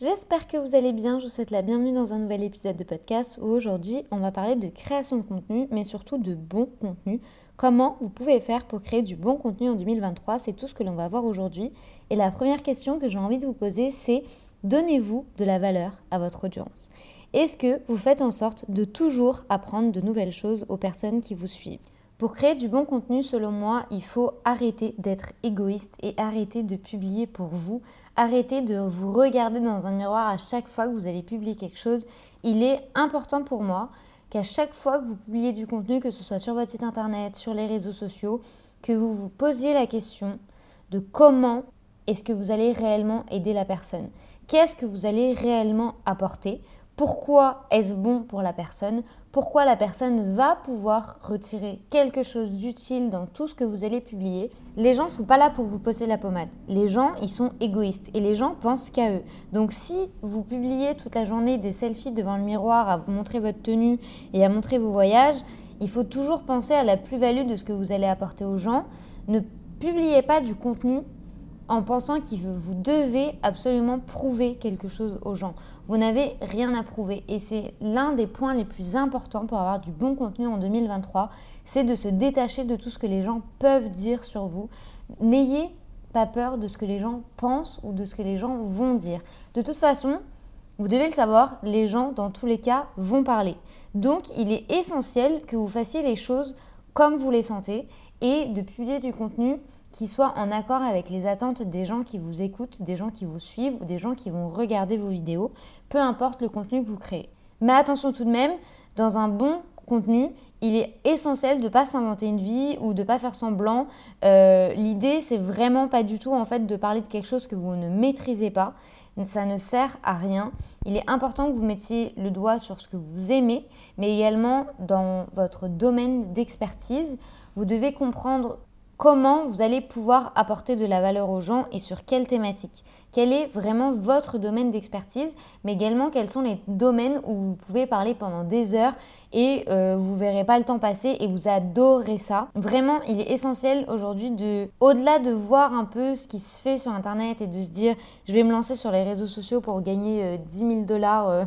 J'espère que vous allez bien, je vous souhaite la bienvenue dans un nouvel épisode de podcast où aujourd'hui on va parler de création de contenu, mais surtout de bon contenu. Comment vous pouvez faire pour créer du bon contenu en 2023 C'est tout ce que l'on va voir aujourd'hui. Et la première question que j'ai envie de vous poser, c'est donnez-vous de la valeur à votre audience? Est-ce que vous faites en sorte de toujours apprendre de nouvelles choses aux personnes qui vous suivent? Pour créer du bon contenu, selon moi, il faut arrêter d'être égoïste et arrêter de publier pour vous. Arrêter de vous regarder dans un miroir à chaque fois que vous allez publier quelque chose. Il est important pour moi qu'à chaque fois que vous publiez du contenu, que ce soit sur votre site internet, sur les réseaux sociaux, que vous vous posiez la question de comment est-ce que vous allez réellement aider la personne Qu'est-ce que vous allez réellement apporter pourquoi est-ce bon pour la personne, pourquoi la personne va pouvoir retirer quelque chose d'utile dans tout ce que vous allez publier? Les gens ne sont pas là pour vous poser la pommade. Les gens, ils sont égoïstes et les gens pensent qu'à eux. Donc si vous publiez toute la journée des selfies devant le miroir à vous montrer votre tenue et à montrer vos voyages, il faut toujours penser à la plus-value de ce que vous allez apporter aux gens. Ne publiez pas du contenu en pensant que vous devez absolument prouver quelque chose aux gens. Vous n'avez rien à prouver et c'est l'un des points les plus importants pour avoir du bon contenu en 2023, c'est de se détacher de tout ce que les gens peuvent dire sur vous. N'ayez pas peur de ce que les gens pensent ou de ce que les gens vont dire. De toute façon, vous devez le savoir, les gens, dans tous les cas, vont parler. Donc, il est essentiel que vous fassiez les choses comme vous les sentez et de publier du contenu qui soit en accord avec les attentes des gens qui vous écoutent, des gens qui vous suivent ou des gens qui vont regarder vos vidéos, peu importe le contenu que vous créez. Mais attention tout de même, dans un bon contenu, il est essentiel de ne pas s'inventer une vie ou de ne pas faire semblant. Euh, L'idée, c'est vraiment pas du tout en fait de parler de quelque chose que vous ne maîtrisez pas. Ça ne sert à rien. Il est important que vous mettiez le doigt sur ce que vous aimez, mais également dans votre domaine d'expertise. Vous devez comprendre comment vous allez pouvoir apporter de la valeur aux gens et sur quelle thématique. Quel est vraiment votre domaine d'expertise, mais également quels sont les domaines où vous pouvez parler pendant des heures et euh, vous verrez pas le temps passer et vous adorez ça. Vraiment, il est essentiel aujourd'hui de, au-delà de voir un peu ce qui se fait sur Internet et de se dire je vais me lancer sur les réseaux sociaux pour gagner 10 euh, 000 dollars euh,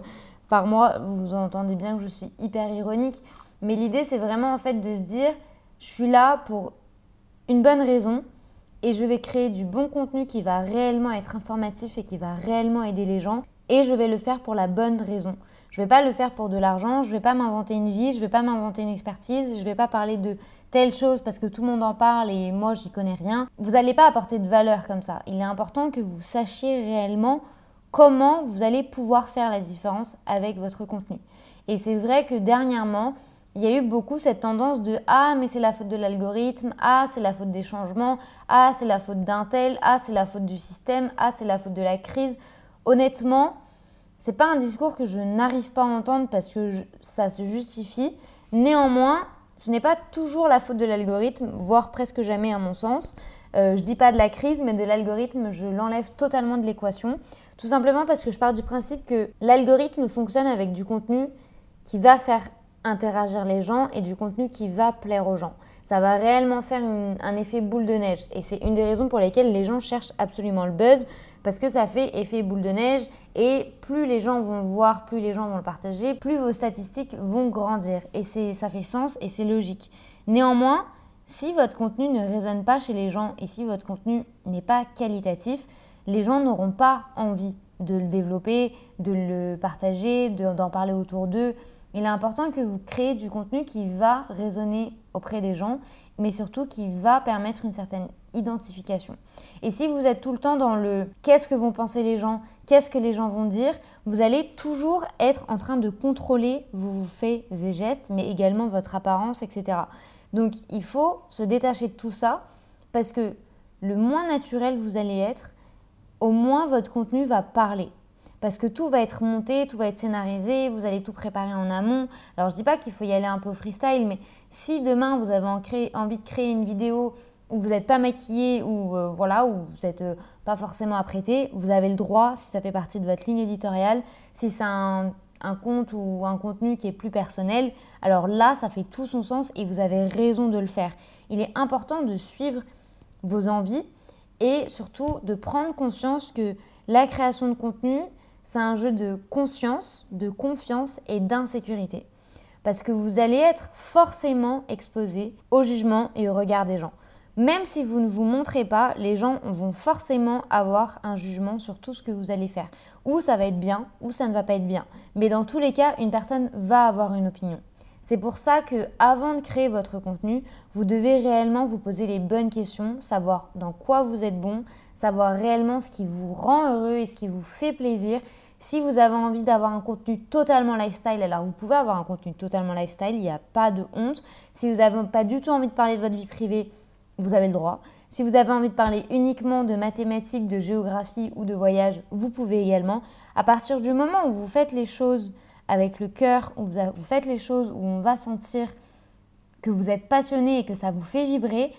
par mois, vous entendez bien que je suis hyper ironique, mais l'idée c'est vraiment en fait de se dire je suis là pour une bonne raison et je vais créer du bon contenu qui va réellement être informatif et qui va réellement aider les gens et je vais le faire pour la bonne raison. Je ne vais pas le faire pour de l'argent, je ne vais pas m'inventer une vie, je ne vais pas m'inventer une expertise, je ne vais pas parler de telle chose parce que tout le monde en parle et moi j'y connais rien. Vous n'allez pas apporter de valeur comme ça. Il est important que vous sachiez réellement comment vous allez pouvoir faire la différence avec votre contenu. Et c'est vrai que dernièrement, il y a eu beaucoup cette tendance de ah mais c'est la faute de l'algorithme, ah c'est la faute des changements, ah c'est la faute d'un tel, ah c'est la faute du système, ah c'est la faute de la crise. Honnêtement, c'est pas un discours que je n'arrive pas à entendre parce que ça se justifie. Néanmoins, ce n'est pas toujours la faute de l'algorithme, voire presque jamais à mon sens. Euh, je dis pas de la crise, mais de l'algorithme, je l'enlève totalement de l'équation. Tout simplement parce que je pars du principe que l'algorithme fonctionne avec du contenu qui va faire interagir les gens et du contenu qui va plaire aux gens. Ça va réellement faire un effet boule de neige. Et c'est une des raisons pour lesquelles les gens cherchent absolument le buzz, parce que ça fait effet boule de neige. Et plus les gens vont le voir, plus les gens vont le partager, plus vos statistiques vont grandir. Et ça fait sens et c'est logique. Néanmoins, si votre contenu ne résonne pas chez les gens et si votre contenu n'est pas qualitatif, les gens n'auront pas envie de le développer, de le partager, d'en parler autour d'eux il est important que vous créez du contenu qui va résonner auprès des gens, mais surtout qui va permettre une certaine identification. Et si vous êtes tout le temps dans le qu'est-ce que vont penser les gens, qu'est-ce que les gens vont dire, vous allez toujours être en train de contrôler vos faits et gestes, mais également votre apparence, etc. Donc il faut se détacher de tout ça parce que le moins naturel vous allez être, au moins votre contenu va parler parce que tout va être monté, tout va être scénarisé, vous allez tout préparer en amont. Alors je dis pas qu'il faut y aller un peu freestyle, mais si demain vous avez envie de créer une vidéo où vous n'êtes pas maquillé ou euh, voilà, où vous n'êtes euh, pas forcément apprêté, vous avez le droit, si ça fait partie de votre ligne éditoriale, si c'est un, un, compte ou un contenu qui est plus personnel, alors là, ça fait tout son sens et vous avez raison de le faire. Il est important de suivre vos envies et surtout de prendre conscience que la création de contenu, c'est un jeu de conscience, de confiance et d'insécurité. Parce que vous allez être forcément exposé au jugement et au regard des gens. Même si vous ne vous montrez pas, les gens vont forcément avoir un jugement sur tout ce que vous allez faire. Ou ça va être bien, ou ça ne va pas être bien. Mais dans tous les cas, une personne va avoir une opinion. C'est pour ça que avant de créer votre contenu, vous devez réellement vous poser les bonnes questions, savoir dans quoi vous êtes bon, savoir réellement ce qui vous rend heureux et ce qui vous fait plaisir. Si vous avez envie d'avoir un contenu totalement lifestyle, alors vous pouvez avoir un contenu totalement lifestyle, il n'y a pas de honte. Si vous n'avez pas du tout envie de parler de votre vie privée, vous avez le droit. Si vous avez envie de parler uniquement de mathématiques, de géographie ou de voyage, vous pouvez également. À partir du moment où vous faites les choses avec le cœur, où vous faites les choses où on va sentir que vous êtes passionné et que ça vous fait vibrer,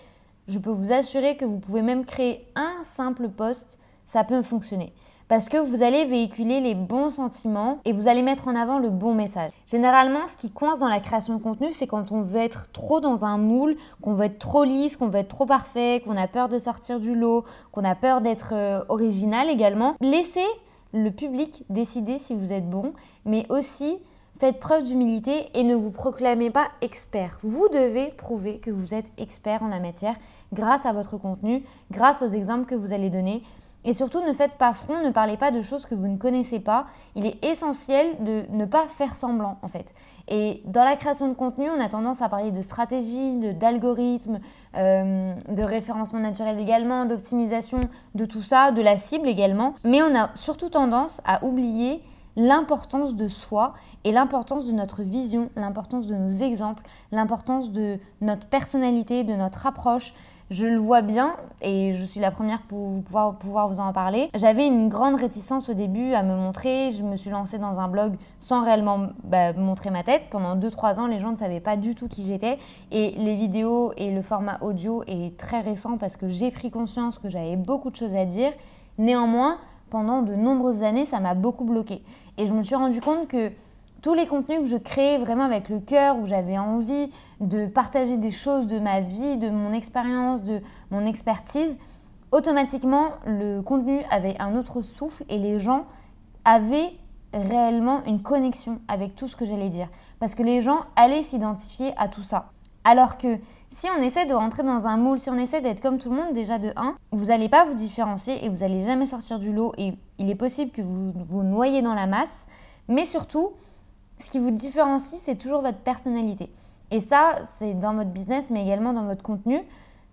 je peux vous assurer que vous pouvez même créer un simple post, ça peut fonctionner parce que vous allez véhiculer les bons sentiments et vous allez mettre en avant le bon message. Généralement, ce qui coince dans la création de contenu, c'est quand on veut être trop dans un moule, qu'on veut être trop lisse, qu'on veut être trop parfait, qu'on a peur de sortir du lot, qu'on a peur d'être euh, original également. Laissez le public décider si vous êtes bon, mais aussi faites preuve d'humilité et ne vous proclamez pas expert. Vous devez prouver que vous êtes expert en la matière grâce à votre contenu, grâce aux exemples que vous allez donner. Et surtout, ne faites pas front, ne parlez pas de choses que vous ne connaissez pas. Il est essentiel de ne pas faire semblant, en fait. Et dans la création de contenu, on a tendance à parler de stratégie, d'algorithme, euh, de référencement naturel également, d'optimisation, de tout ça, de la cible également. Mais on a surtout tendance à oublier l'importance de soi et l'importance de notre vision, l'importance de nos exemples, l'importance de notre personnalité, de notre approche, je le vois bien et je suis la première pour pouvoir, vous en parler. J'avais une grande réticence au début à me montrer. Je me suis lancée dans un blog sans réellement bah, montrer ma tête. Pendant 2-3 ans, les gens ne savaient pas du tout qui j'étais. Et les vidéos et le format audio est très récent parce que j'ai pris conscience que j'avais beaucoup de choses à dire. Néanmoins, pendant de nombreuses années, ça m'a beaucoup bloqué. Et je me suis rendu compte que tous les contenus que je créais vraiment avec le cœur, où j'avais envie de partager des choses de ma vie, de mon expérience, de mon expertise, automatiquement le contenu avait un autre souffle et les gens avaient réellement une connexion avec tout ce que j'allais dire. Parce que les gens allaient s'identifier à tout ça. Alors que si on essaie de rentrer dans un moule, si on essaie d'être comme tout le monde déjà de 1, vous n'allez pas vous différencier et vous n'allez jamais sortir du lot et il est possible que vous vous noyez dans la masse. Mais surtout, ce qui vous différencie, c'est toujours votre personnalité. Et ça, c'est dans votre business, mais également dans votre contenu.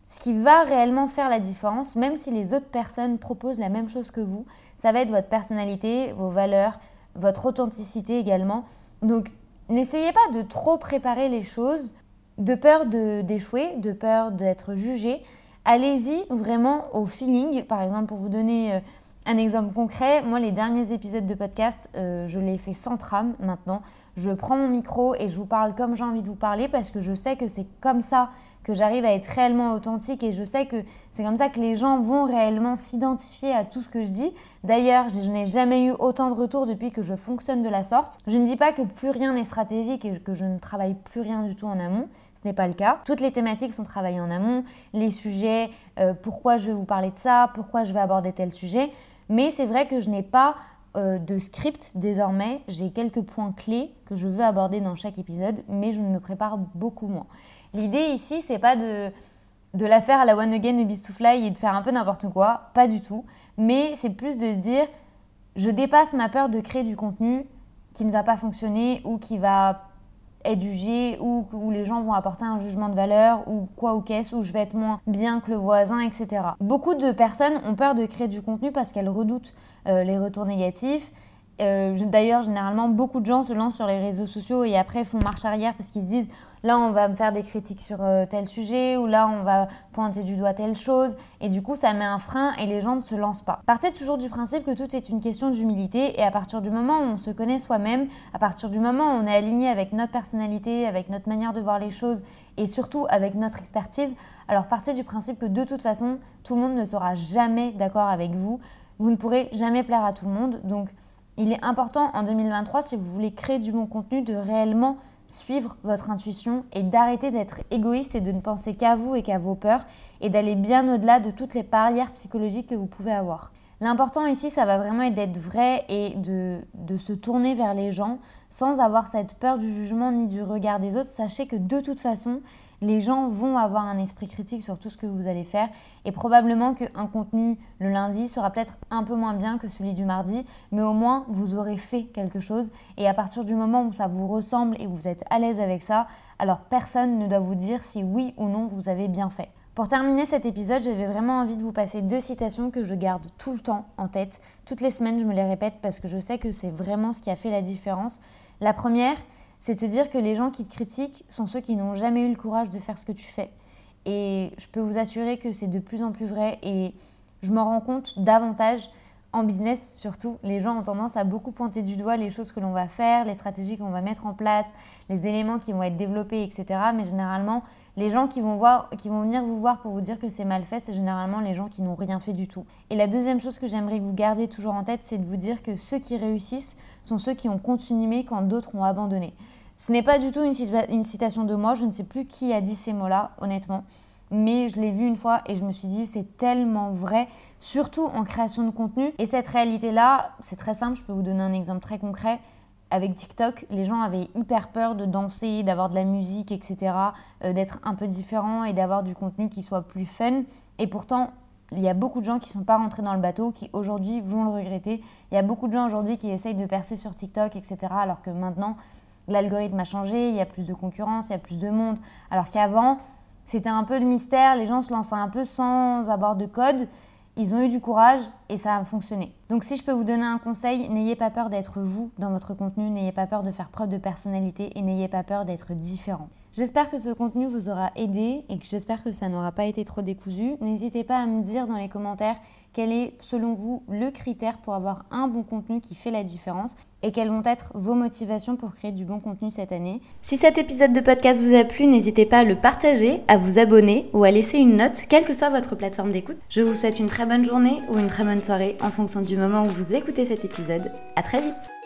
Ce qui va réellement faire la différence, même si les autres personnes proposent la même chose que vous, ça va être votre personnalité, vos valeurs, votre authenticité également. Donc, n'essayez pas de trop préparer les choses de peur d'échouer, de, peur d'être jugé. Allez-y vraiment au feeling. Par exemple, pour vous donner euh, un exemple concret, moi les derniers épisodes de podcast, euh, je les fais sans trame maintenant. Je prends mon micro et je vous parle comme j'ai envie de vous parler parce que je sais que c'est comme ça que j'arrive à être réellement authentique et je sais que c'est comme ça que les gens vont réellement s'identifier à tout ce que je dis. D'ailleurs, je, n'ai jamais eu autant de retours depuis que je fonctionne de la sorte. Je ne dis pas que plus rien n'est stratégique et que je ne travaille plus rien du tout en amont. Ce n'est pas le cas. Toutes les thématiques sont travaillées en amont, les sujets, euh, pourquoi je vais vous parler de ça, pourquoi je vais aborder tel sujet? Mais c'est vrai que je n'ai pas euh, de script désormais. J'ai quelques points clés que je veux aborder dans chaque épisode, mais je me prépare beaucoup moins. L'idée ici, c'est pas de, la faire à la one again, beast to fly et de faire un peu n'importe quoi, pas du tout. Mais c'est plus de se dire, je dépasse ma peur de créer du contenu qui ne va pas fonctionner ou qui va être jugé ou où les gens vont apporter un jugement de valeur ou quoi ou qu'est-ce, où je vais être moins bien que le voisin, etc. Beaucoup de personnes ont peur de créer du contenu parce qu'elles redoutent euh, les retours négatifs. Euh, d'ailleurs, généralement, beaucoup de gens se lancent sur les réseaux sociaux et après font marche arrière parce qu'ils se disent là on va me faire des critiques sur euh, tel sujet ou là on va pointer du doigt telle chose et du coup ça met un frein et les gens ne se lancent pas. Partez toujours du principe que tout est une question d'humilité et à partir du moment où on se connaît soi-même, à partir du moment où on est aligné avec notre personnalité, avec notre manière de voir les choses et surtout avec notre expertise, alors partez du principe que de toute façon tout le monde ne sera jamais d'accord avec vous. Vous ne pourrez jamais plaire à tout le monde donc il est important en 2023 si vous voulez créer du bon contenu de réellement suivre votre intuition et d'arrêter d'être égoïste et de ne penser qu'à vous et qu'à vos peurs et d'aller bien au-delà de toutes les barrières psychologiques que vous pouvez avoir. L'important ici, ça va vraiment être d'être vrai et de, de, se tourner vers les gens sans avoir cette peur du jugement ni du regard des autres. Sachez que de toute façon, les gens vont avoir un esprit critique sur tout ce que vous allez faire et probablement qu'un contenu le lundi sera peut-être un peu moins bien que celui du mardi, mais au moins vous aurez fait quelque chose et à partir du moment où ça vous ressemble et vous êtes à l'aise avec ça, alors personne ne doit vous dire si oui ou non vous avez bien fait. Pour terminer cet épisode, j'avais vraiment envie de vous passer deux citations que je garde tout le temps en tête. Toutes les semaines, je me les répète parce que je sais que c'est vraiment ce qui a fait la différence. La première, c'est te dire que les gens qui te critiquent sont ceux qui n'ont jamais eu le courage de faire ce que tu fais. Et je peux vous assurer que c'est de plus en plus vrai et je m'en rends compte davantage en business surtout. Les gens ont tendance à beaucoup pointer du doigt les choses que l'on va faire, les stratégies qu'on va mettre en place, les éléments qui vont être développés, etc. Mais généralement, les gens qui vont, venir vous voir pour vous dire que c'est mal fait, c'est généralement les gens qui n'ont rien fait du tout. Et la deuxième chose que j'aimerais que vous gardiez toujours en tête, c'est de vous dire que ceux qui réussissent sont ceux qui ont continué quand d'autres ont abandonné. Ce n'est pas du tout une, citation de moi, je ne sais plus qui a dit ces mots-là, honnêtement. Mais je l'ai vu une fois et je me suis dit c'est tellement vrai, surtout en création de contenu. Et cette réalité-là, c'est très simple, je peux vous donner un exemple très concret avec TikTok, les gens avaient hyper peur de danser, d'avoir de la musique, etc., euh, d'être un peu différent et d'avoir du contenu qui soit plus fun. Et pourtant, il y a beaucoup de gens qui ne sont pas rentrés dans le bateau, qui aujourd'hui vont le regretter. Il y a beaucoup de gens aujourd'hui qui essayent de percer sur TikTok, etc., alors que maintenant, l'algorithme a changé, il y a plus de concurrence, il y a plus de monde. Alors qu'avant, c'était un peu le mystère, les gens se lançaient un peu sans avoir de code. Ils ont eu du courage et ça a fonctionné. Donc si je peux vous donner un conseil, n'ayez pas peur d'être vous dans votre contenu, n'ayez pas peur de faire preuve de personnalité et n'ayez pas peur d'être différent. J'espère que ce contenu vous aura aidé et que j'espère que ça n'aura pas été trop décousu. N'hésitez pas à me dire dans les commentaires quel est selon vous le critère pour avoir un bon contenu qui fait la différence et quelles vont être vos motivations pour créer du bon contenu cette année. Si cet épisode de podcast vous a plu, n'hésitez pas à le partager, à vous abonner ou à laisser une note, quelle que soit votre plateforme d'écoute. Je vous souhaite une très bonne journée ou une très soirée en fonction du moment où vous écoutez cet épisode. À très vite